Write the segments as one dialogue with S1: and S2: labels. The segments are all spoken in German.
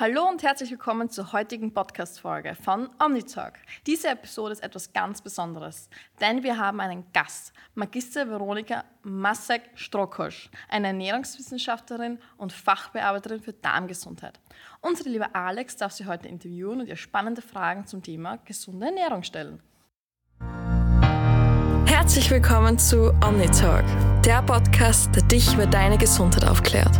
S1: Hallo und herzlich willkommen zur heutigen Podcast-Folge von OmniTalk. Diese Episode ist etwas ganz Besonderes, denn wir haben einen Gast, Magister Veronika Masek-Strokosch, eine Ernährungswissenschaftlerin und Fachbearbeiterin für Darmgesundheit. Unsere liebe Alex darf sie heute interviewen und ihr spannende Fragen zum Thema gesunde Ernährung stellen. Herzlich willkommen zu OmniTalk, der Podcast, der dich über deine Gesundheit aufklärt.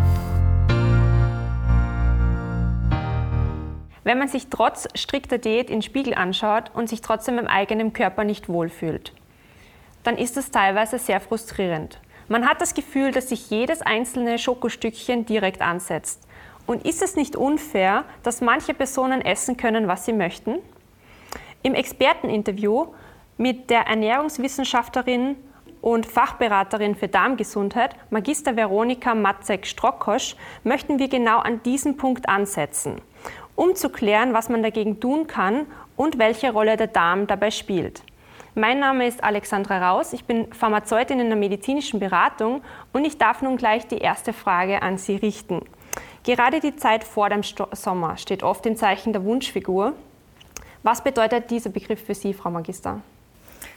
S2: Wenn man sich trotz strikter Diät in Spiegel anschaut und sich trotzdem im eigenen Körper nicht wohlfühlt, dann ist das teilweise sehr frustrierend. Man hat das Gefühl, dass sich jedes einzelne Schokostückchen direkt ansetzt. Und ist es nicht unfair, dass manche Personen essen können, was sie möchten? Im Experteninterview mit der Ernährungswissenschaftlerin und Fachberaterin für Darmgesundheit, Magister Veronika Matzek-Strockosch, möchten wir genau an diesem Punkt ansetzen um zu klären, was man dagegen tun kann und welche Rolle der Darm dabei spielt. Mein Name ist Alexandra Raus, ich bin Pharmazeutin in der medizinischen Beratung und ich darf nun gleich die erste Frage an Sie richten. Gerade die Zeit vor dem Sommer steht oft im Zeichen der Wunschfigur. Was bedeutet dieser Begriff für Sie, Frau Magister?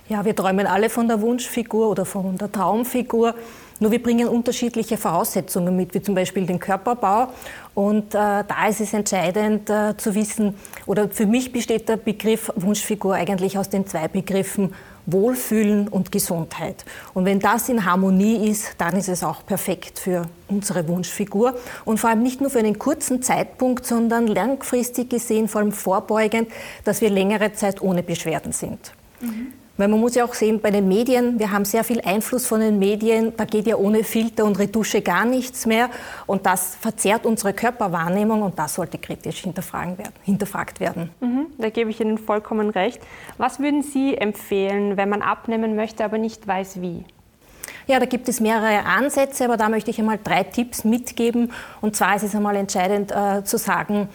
S3: Ja, wir träumen alle von der Wunschfigur oder von der Traumfigur. Nur wir bringen unterschiedliche Voraussetzungen mit, wie zum Beispiel den Körperbau. Und äh, da ist es entscheidend äh, zu wissen, oder für mich besteht der Begriff Wunschfigur eigentlich aus den zwei Begriffen Wohlfühlen und Gesundheit. Und wenn das in Harmonie ist, dann ist es auch perfekt für unsere Wunschfigur. Und vor allem nicht nur für einen kurzen Zeitpunkt, sondern langfristig gesehen, vor allem vorbeugend, dass wir längere Zeit ohne Beschwerden sind. Mhm. Weil man muss ja auch sehen, bei den Medien, wir haben sehr viel Einfluss von den Medien, da geht ja ohne Filter und Retusche gar nichts mehr und das verzerrt unsere Körperwahrnehmung und das sollte kritisch hinterfragen werden, hinterfragt werden.
S2: Mhm, da gebe ich Ihnen vollkommen recht. Was würden Sie empfehlen, wenn man abnehmen möchte, aber nicht weiß wie?
S3: Ja, da gibt es mehrere Ansätze, aber da möchte ich einmal drei Tipps mitgeben. Und zwar ist es einmal entscheidend äh, zu sagen,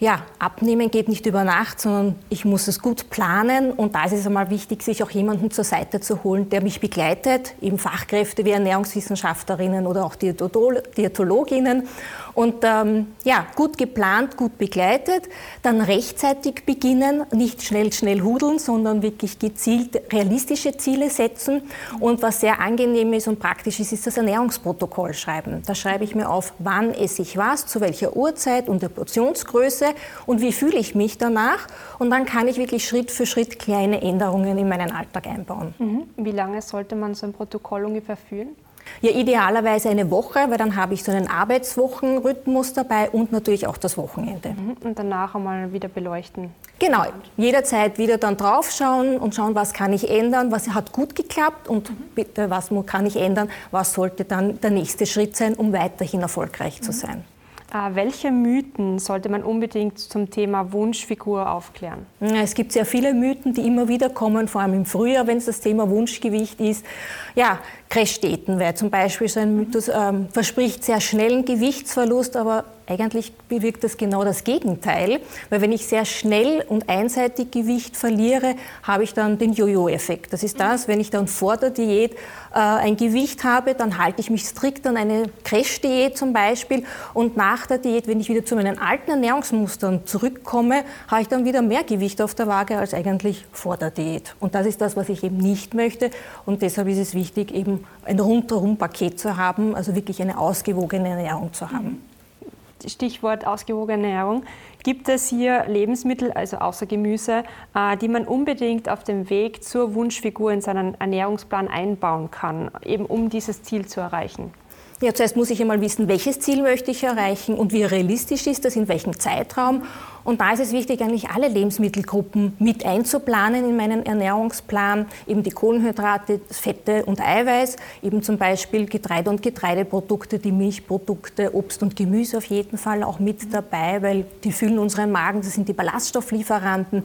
S3: ja, abnehmen geht nicht über Nacht, sondern ich muss es gut planen. Und da ist es einmal wichtig, sich auch jemanden zur Seite zu holen, der mich begleitet, eben Fachkräfte wie Ernährungswissenschaftlerinnen oder auch Diätologinnen und ähm, ja, gut geplant, gut begleitet, dann rechtzeitig beginnen, nicht schnell, schnell hudeln, sondern wirklich gezielt realistische Ziele setzen. Und was sehr angenehm ist und praktisch ist, ist das Ernährungsprotokoll schreiben. Da schreibe ich mir auf, wann esse ich was, zu welcher Uhrzeit und der Portionsgröße und wie fühle ich mich danach. Und dann kann ich wirklich Schritt für Schritt kleine Änderungen in meinen Alltag einbauen.
S2: Mhm. Wie lange sollte man so ein Protokoll ungefähr führen?
S3: Ja, idealerweise eine Woche, weil dann habe ich so einen Arbeitswochenrhythmus dabei und natürlich auch das Wochenende.
S2: Mhm. Und danach einmal wieder beleuchten.
S3: Genau, jederzeit wieder dann draufschauen und schauen, was kann ich ändern, was hat gut geklappt und bitte, was kann ich ändern, was sollte dann der nächste Schritt sein, um weiterhin erfolgreich zu sein.
S2: Äh, welche Mythen sollte man unbedingt zum Thema Wunschfigur aufklären?
S3: Es gibt sehr viele Mythen, die immer wieder kommen, vor allem im Frühjahr, wenn es das Thema Wunschgewicht ist. Ja, Crashdiäten wäre zum Beispiel so ein Mythos, ähm, verspricht sehr schnellen Gewichtsverlust, aber eigentlich bewirkt das genau das Gegenteil, weil wenn ich sehr schnell und einseitig Gewicht verliere, habe ich dann den Jojo-Effekt. Das ist das, wenn ich dann vor der Diät äh, ein Gewicht habe, dann halte ich mich strikt an eine Crash-Diät zum Beispiel und nach der Diät, wenn ich wieder zu meinen alten Ernährungsmustern zurückkomme, habe ich dann wieder mehr Gewicht auf der Waage als eigentlich vor der Diät. Und das ist das, was ich eben nicht möchte und deshalb ist es wichtig, eben ein rundherum Paket zu haben, also wirklich eine ausgewogene Ernährung zu haben.
S2: Stichwort ausgewogene Ernährung. Gibt es hier Lebensmittel, also außer Gemüse, äh, die man unbedingt auf dem Weg zur Wunschfigur in seinen Ernährungsplan einbauen kann, eben um dieses Ziel zu erreichen?
S3: Ja, zuerst muss ich einmal wissen, welches Ziel möchte ich erreichen und wie realistisch ist das, in welchem Zeitraum. Und da ist es wichtig, eigentlich alle Lebensmittelgruppen mit einzuplanen in meinen Ernährungsplan. Eben die Kohlenhydrate, Fette und Eiweiß, eben zum Beispiel Getreide und Getreideprodukte, die Milchprodukte, Obst und Gemüse auf jeden Fall auch mit dabei, weil die füllen unseren Magen, das sind die Ballaststofflieferanten.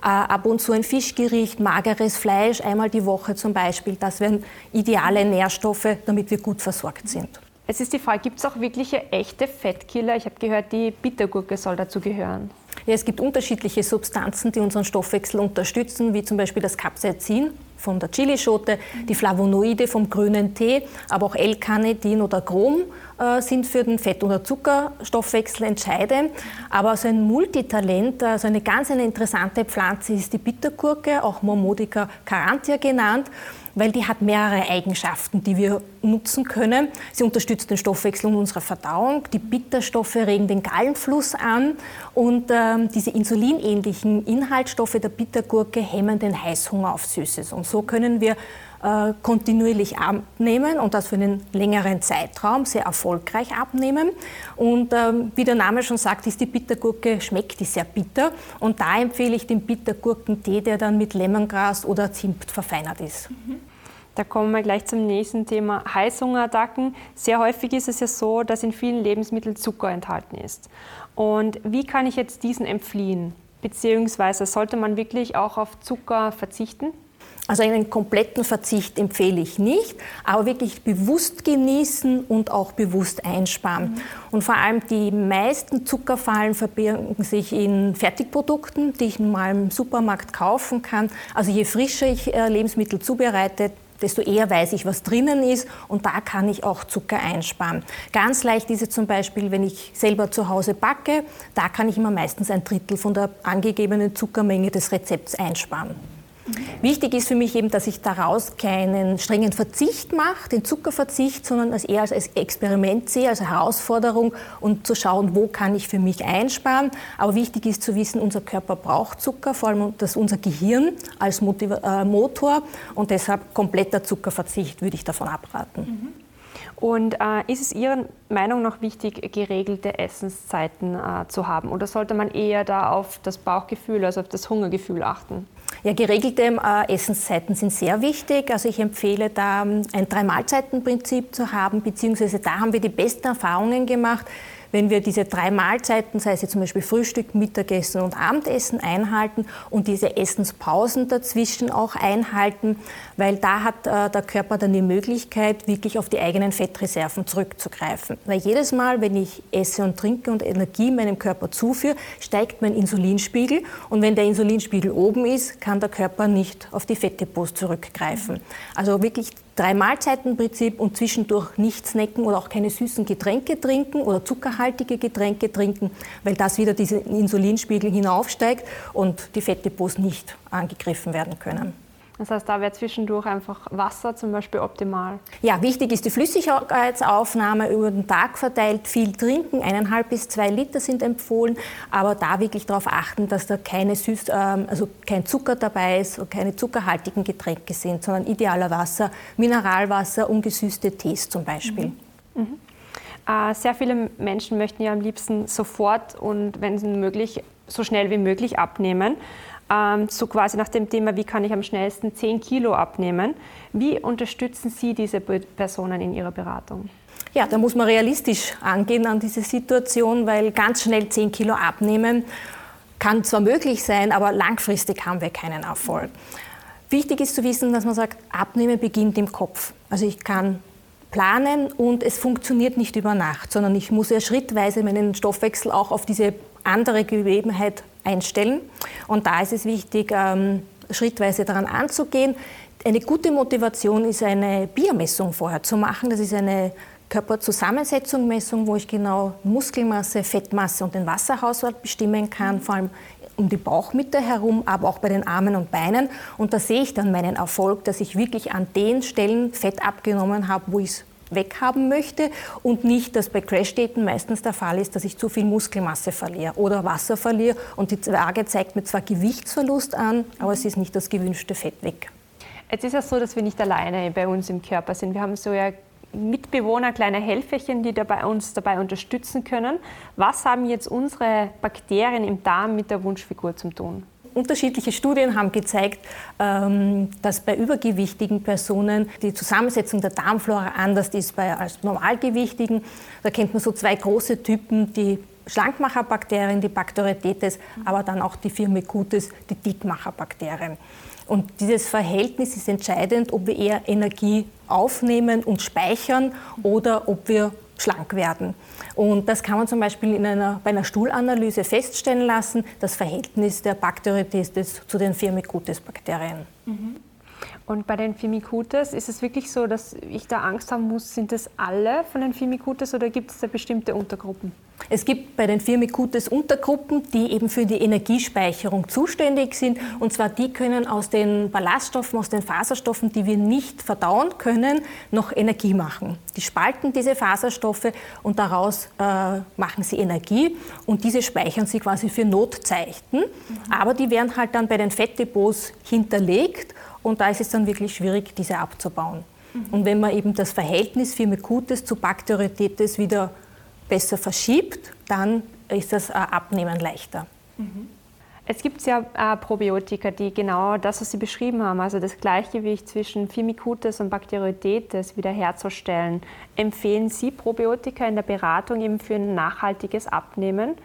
S3: Äh, ab und zu ein Fischgericht, mageres Fleisch, einmal die Woche zum Beispiel. Das wären ideale Nährstoffe, damit wir gut versorgt sind.
S2: Es ist die Frage, gibt es auch wirkliche echte Fettkiller? Ich habe gehört, die Bittergurke soll dazu gehören.
S3: Ja, es gibt unterschiedliche Substanzen, die unseren Stoffwechsel unterstützen, wie zum Beispiel das Capsaicin. von der Chilischote, die Flavonoide vom grünen Tee, aber auch L-Carnitin oder Chrom äh, sind für den Fett- oder Zuckerstoffwechsel entscheidend. Aber so ein Multitalent, also eine ganz eine interessante Pflanze ist die Bittergurke, auch Momodica carantia genannt weil die hat mehrere Eigenschaften, die wir nutzen können. Sie unterstützt den Stoffwechsel und unsere Verdauung. Die Bitterstoffe regen den Gallenfluss an und ähm, diese insulinähnlichen Inhaltsstoffe der Bittergurke hemmen den Heißhunger auf Süßes. Und so können wir äh, kontinuierlich abnehmen und das für einen längeren Zeitraum sehr erfolgreich abnehmen. Und ähm, wie der Name schon sagt, ist die Bittergurke, schmeckt die sehr bitter. Und da empfehle ich den Bittergurkentee, der dann mit Lemongras oder Zimt verfeinert ist.
S2: Da kommen wir gleich zum nächsten Thema Heißhungerattacken. Sehr häufig ist es ja so, dass in vielen Lebensmitteln Zucker enthalten ist. Und wie kann ich jetzt diesen entfliehen? Beziehungsweise sollte man wirklich auch auf Zucker verzichten?
S3: Also einen kompletten Verzicht empfehle ich nicht, aber wirklich bewusst genießen und auch bewusst einsparen. Mhm. Und vor allem die meisten Zuckerfallen verbirgen sich in Fertigprodukten, die ich mal im Supermarkt kaufen kann. Also je frischer ich äh, Lebensmittel zubereite, desto eher weiß ich, was drinnen ist und da kann ich auch Zucker einsparen. Ganz leicht ist es zum Beispiel, wenn ich selber zu Hause backe, da kann ich immer meistens ein Drittel von der angegebenen Zuckermenge des Rezepts einsparen. Wichtig ist für mich eben, dass ich daraus keinen strengen Verzicht mache, den Zuckerverzicht, sondern es eher als Experiment sehe, als Herausforderung und zu schauen, wo kann ich für mich einsparen. Aber wichtig ist zu wissen, unser Körper braucht Zucker, vor allem das unser Gehirn als äh, Motor und deshalb kompletter Zuckerverzicht würde ich davon abraten. Mhm.
S2: Und äh, ist es Ihrer Meinung nach wichtig, geregelte Essenszeiten äh, zu haben? Oder sollte man eher da auf das Bauchgefühl, also auf das Hungergefühl achten?
S3: Ja, geregelte äh, Essenszeiten sind sehr wichtig. Also ich empfehle da ähm, ein Drei-Mahlzeiten-Prinzip zu haben, beziehungsweise da haben wir die besten Erfahrungen gemacht wenn wir diese drei Mahlzeiten, sei es jetzt zum Beispiel Frühstück, Mittagessen und Abendessen einhalten und diese Essenspausen dazwischen auch einhalten, weil da hat äh, der Körper dann die Möglichkeit, wirklich auf die eigenen Fettreserven zurückzugreifen. Weil jedes Mal, wenn ich esse und trinke und Energie meinem Körper zuführe, steigt mein Insulinspiegel und wenn der Insulinspiegel oben ist, kann der Körper nicht auf die Fettdepots zurückgreifen. Also wirklich drei Mahlzeitenprinzip und zwischendurch nicht snacken oder auch keine süßen Getränke trinken oder zuckerhaltige Getränke trinken, weil das wieder diesen Insulinspiegel hinaufsteigt und die Fettdepots nicht angegriffen werden können.
S2: Das heißt, da wäre zwischendurch einfach Wasser zum Beispiel optimal.
S3: Ja, wichtig ist die Flüssigkeitsaufnahme über den Tag verteilt. Viel trinken, eineinhalb bis zwei Liter sind empfohlen, aber da wirklich darauf achten, dass da keine Süß, ähm, also kein Zucker dabei ist und keine zuckerhaltigen Getränke sind, sondern idealer Wasser, Mineralwasser, ungesüßte Tees zum Beispiel. Mhm. Mhm.
S2: Äh, sehr viele Menschen möchten ja am liebsten sofort und wenn möglich so schnell wie möglich abnehmen ähm, so quasi nach dem Thema, wie kann ich am schnellsten 10 Kilo abnehmen. Wie unterstützen Sie diese Personen in Ihrer Beratung?
S3: Ja, da muss man realistisch angehen an diese Situation, weil ganz schnell 10 Kilo abnehmen kann zwar möglich sein, aber langfristig haben wir keinen Erfolg. Wichtig ist zu wissen, dass man sagt, Abnehmen beginnt im Kopf. Also ich kann planen und es funktioniert nicht über Nacht, sondern ich muss ja schrittweise meinen Stoffwechsel auch auf diese andere Gegebenheit einstellen. Und da ist es wichtig, ähm, schrittweise daran anzugehen. Eine gute Motivation ist eine Biermessung vorher zu machen. Das ist eine Körperzusammensetzungsmessung, wo ich genau Muskelmasse, Fettmasse und den Wasserhaushalt bestimmen kann, vor allem um die Bauchmitte herum, aber auch bei den Armen und Beinen. Und da sehe ich dann meinen Erfolg, dass ich wirklich an den Stellen Fett abgenommen habe, wo ich es weghaben möchte und nicht, dass bei Crash-Daten meistens der Fall ist, dass ich zu viel Muskelmasse verliere oder Wasser verliere und die Waage zeigt mir zwar Gewichtsverlust an, aber es ist nicht das gewünschte Fett weg.
S2: Jetzt ist es so, dass wir nicht alleine bei uns im Körper sind. Wir haben so ja Mitbewohner, kleine Helferchen, die dabei uns dabei unterstützen können. Was haben jetzt unsere Bakterien im Darm mit der Wunschfigur zu tun?
S3: Unterschiedliche Studien haben gezeigt, ähm, dass bei übergewichtigen Personen die Zusammensetzung der Darmflora anders ist als normalgewichtigen. Da kennt man so zwei große Typen, die Schlankmacherbakterien, die Bacteroidetes, aber dann auch die Firmicutes, die Dickmacherbakterien. Und dieses Verhältnis ist entscheidend, ob wir eher Energie aufnehmen und speichern oder ob wir schlank werden. Und das kann man zum Beispiel in einer, bei einer Stuhlanalyse feststellen lassen, das Verhältnis der Bakteriodestes zu den Firmicutes-Bakterien.
S2: Mhm. Und bei den Firmicutes ist es wirklich so, dass ich da Angst haben muss, sind das alle von den Firmicutes oder gibt es da bestimmte Untergruppen?
S3: Es gibt bei den Firmicutes Untergruppen, die eben für die Energiespeicherung zuständig sind. Und zwar die können aus den Ballaststoffen, aus den Faserstoffen, die wir nicht verdauen können, noch Energie machen. Die spalten diese Faserstoffe und daraus äh, machen sie Energie und diese speichern sie quasi für Notzeiten. Mhm. Aber die werden halt dann bei den Fettdepots hinterlegt und da ist es dann wirklich schwierig, diese abzubauen. Mhm. Und wenn man eben das Verhältnis Firmicutes zu Bakteriotetes wieder besser verschiebt, dann ist das Abnehmen leichter.
S2: Mhm. Es gibt ja äh, Probiotika, die genau das, was Sie beschrieben haben, also das Gleichgewicht zwischen Firmicutes und Bakteriotetes wiederherzustellen. Empfehlen Sie Probiotika in der Beratung eben für ein nachhaltiges Abnehmen?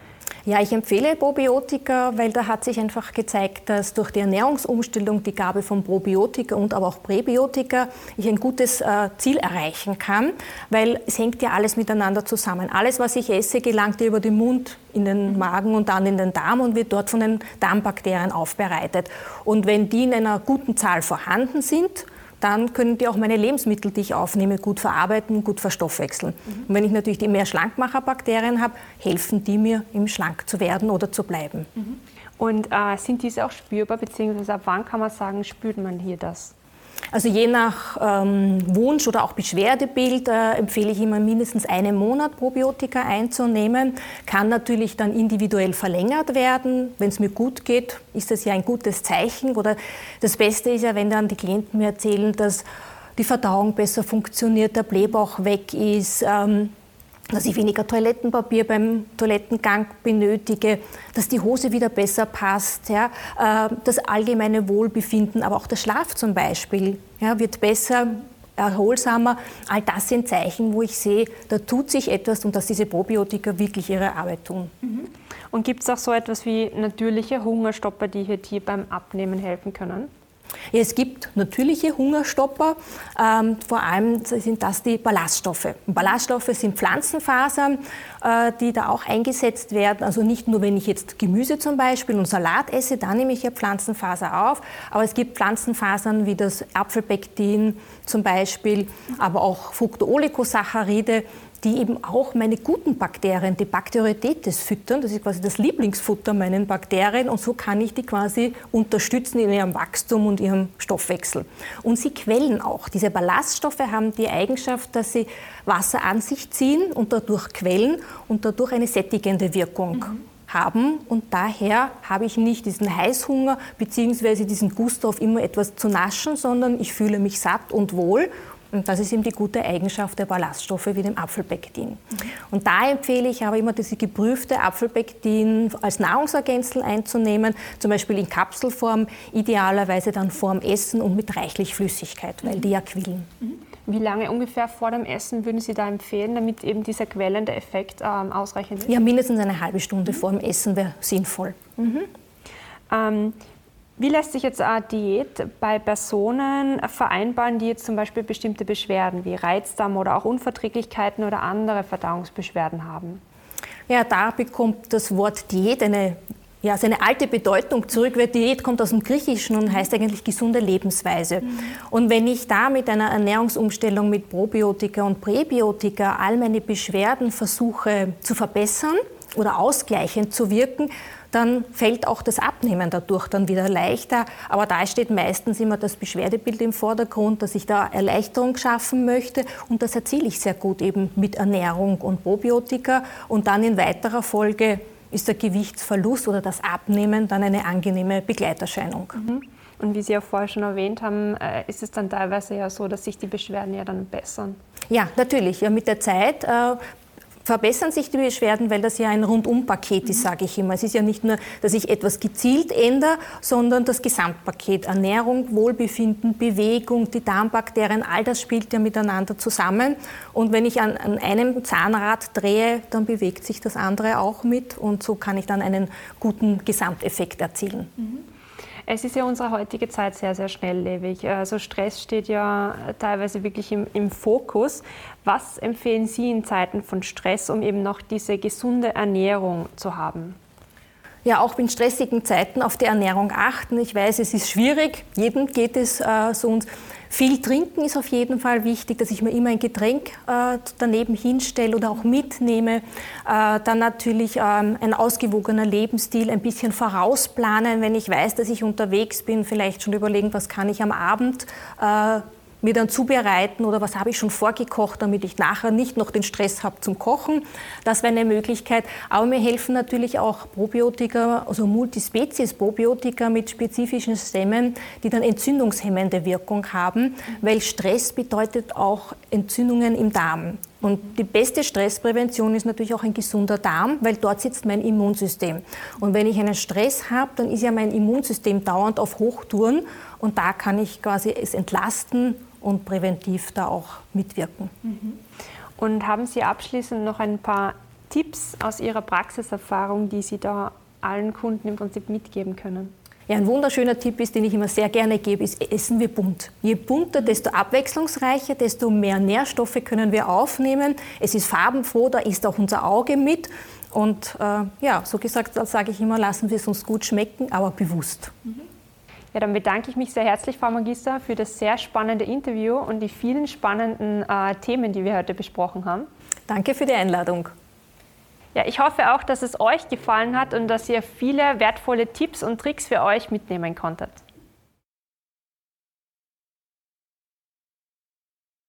S3: Ja, ich empfehle Probiotika, weil da hat sich einfach gezeigt, dass durch die Ernährungsumstellung, die Gabe von Probiotika und aber auch Präbiotika, ich ein gutes äh, Ziel erreichen kann, weil es hängt ja alles miteinander zusammen. Alles, was ich esse, gelangt ja über den Mund in den Magen und dann in den Darm und wird dort von den Darmbakterien aufbereitet. Und wenn die in einer guten Zahl vorhanden sind, dann können die auch meine Lebensmittel, die ich aufnehme, gut verarbeiten, gut verstoffwechseln. Mhm. Und wenn ich natürlich die mehr Schlankmacherbakterien habe, helfen die mir, im schlank zu werden oder zu bleiben.
S2: Mhm. Und äh, sind diese auch spürbar, beziehungsweise ab wann kann man sagen, spürt man hier das?
S3: Also je nach ähm, Wunsch oder auch Beschwerdebild äh, empfehle ich immer mindestens einen Monat Probiotika einzunehmen. Kann natürlich dann individuell verlängert werden. Wenn es mir gut geht, ist das ja ein gutes Zeichen. Oder das Beste ist ja, wenn dann die Klienten mir erzählen, dass die Verdauung besser funktioniert, der Blähbauch weg ist. Ähm, dass ich weniger Toilettenpapier beim Toilettengang benötige, dass die Hose wieder besser passt, ja, äh, das allgemeine Wohlbefinden, aber auch der Schlaf zum Beispiel ja, wird besser, erholsamer. All das sind Zeichen, wo ich sehe, da tut sich etwas und dass diese Probiotika wirklich ihre Arbeit tun.
S2: Mhm. Und gibt es auch so etwas wie natürliche Hungerstopper, die hier beim Abnehmen helfen können?
S3: Es gibt natürliche Hungerstopper, ähm, vor allem sind das die Ballaststoffe. Ballaststoffe sind Pflanzenfasern, die da auch eingesetzt werden. Also nicht nur, wenn ich jetzt Gemüse zum Beispiel und Salat esse, dann nehme ich ja Pflanzenfaser auf, aber es gibt Pflanzenfasern wie das Apfelpektin zum Beispiel, aber auch Fructooligosacharide, die eben auch meine guten Bakterien, die Bakteriotetes füttern. Das ist quasi das Lieblingsfutter meinen Bakterien und so kann ich die quasi unterstützen in ihrem Wachstum und ihrem Stoffwechsel. Und sie quellen auch. Diese Ballaststoffe haben die Eigenschaft, dass sie Wasser an sich ziehen und dadurch quellen und dadurch eine sättigende Wirkung. Mhm haben und daher habe ich nicht diesen Heißhunger bzw. diesen Gust auf immer etwas zu naschen, sondern ich fühle mich satt und wohl und das ist eben die gute Eigenschaft der Ballaststoffe wie dem Apfelpektin. Mhm. Und da empfehle ich aber immer, diese geprüfte Apfelpektin als Nahrungsergänzung einzunehmen, zum Beispiel in Kapselform, idealerweise dann vorm Essen und mit reichlich Flüssigkeit, weil die ja quillen.
S2: Mhm. Wie lange ungefähr vor dem Essen würden Sie da empfehlen, damit eben dieser quellende Effekt ähm, ausreichend ist?
S3: Ja, mindestens eine halbe Stunde mhm. vor dem Essen wäre sinnvoll. Mhm.
S2: Ähm, wie lässt sich jetzt eine Diät bei Personen vereinbaren, die jetzt zum Beispiel bestimmte Beschwerden wie Reizdarm oder auch Unverträglichkeiten oder andere Verdauungsbeschwerden haben?
S3: Ja, da bekommt das Wort Diät eine, ja, seine alte Bedeutung zurück, weil Diät kommt aus dem Griechischen und heißt eigentlich gesunde Lebensweise. Mhm. Und wenn ich da mit einer Ernährungsumstellung mit Probiotika und Präbiotika all meine Beschwerden versuche zu verbessern oder ausgleichend zu wirken, dann fällt auch das Abnehmen dadurch dann wieder leichter. Aber da steht meistens immer das Beschwerdebild im Vordergrund, dass ich da Erleichterung schaffen möchte. Und das erziele ich sehr gut eben mit Ernährung und Probiotika. Und dann in weiterer Folge ist der Gewichtsverlust oder das Abnehmen dann eine angenehme Begleiterscheinung.
S2: Mhm. Und wie Sie auch vorher schon erwähnt haben, äh, ist es dann teilweise ja so, dass sich die Beschwerden ja dann bessern.
S3: Ja, natürlich. Ja, mit der Zeit äh, verbessern sich die Beschwerden, weil das ja ein Rundumpaket ist, sage ich immer. Es ist ja nicht nur, dass ich etwas gezielt ändere, sondern das Gesamtpaket. Ernährung, Wohlbefinden, Bewegung, die Darmbakterien, all das spielt ja miteinander zusammen. Und wenn ich an, an einem Zahnrad drehe, dann bewegt sich das andere auch mit und so kann ich dann einen guten Gesamteffekt erzielen. Mhm.
S2: Es ist ja unsere heutige Zeit sehr, sehr schnelllebig. Also Stress steht ja teilweise wirklich im, im, Fokus. Was empfehlen Sie in Zeiten von Stress, um eben noch diese gesunde Ernährung zu haben?
S3: ja auch in stressigen Zeiten auf die Ernährung achten. Ich weiß, es ist schwierig, jedem geht es äh, so. Und viel trinken ist auf jeden Fall wichtig, dass ich mir immer ein Getränk äh, daneben hinstelle oder auch mitnehme. Äh, dann natürlich ähm, ein ausgewogener Lebensstil, ein bisschen vorausplanen, wenn ich weiß, dass ich unterwegs bin, vielleicht schon überlegen, was kann ich am Abend äh, mir dann zubereiten oder was habe ich schon vorgekocht, damit ich nachher nicht noch den Stress habe zum Kochen. Das wäre eine Möglichkeit. Aber mir helfen natürlich auch Probiotika, also Multispezies-Probiotika mit spezifischen Stämmen, die dann entzündungshemmende Wirkung haben, weil Stress bedeutet auch Entzündungen im Darm. Und die beste Stressprävention ist natürlich auch ein gesunder Darm, weil dort sitzt mein Immunsystem. Und wenn ich einen Stress habe, dann ist ja mein Immunsystem dauernd auf Hochtouren und da kann ich quasi es entlasten und präventiv da auch mitwirken. Mhm.
S2: Und haben Sie abschließend noch ein paar Tipps aus Ihrer Praxiserfahrung, die Sie da allen Kunden im Prinzip mitgeben können?
S3: Ja, ein wunderschöner Tipp ist, den ich immer sehr gerne gebe, ist, essen wir bunt. Je bunter, desto abwechslungsreicher, desto mehr Nährstoffe können wir aufnehmen. Es ist farbenfroh, da ist auch unser Auge mit. Und äh, ja, so gesagt, sage ich immer, lassen wir es uns gut schmecken, aber bewusst. Mhm.
S2: Ja, dann bedanke ich mich sehr herzlich, Frau Magister, für das sehr spannende Interview und die vielen spannenden äh, Themen, die wir heute besprochen haben.
S3: Danke für die Einladung.
S2: Ja, ich hoffe auch, dass es euch gefallen hat und dass ihr viele wertvolle Tipps und Tricks für euch mitnehmen konntet.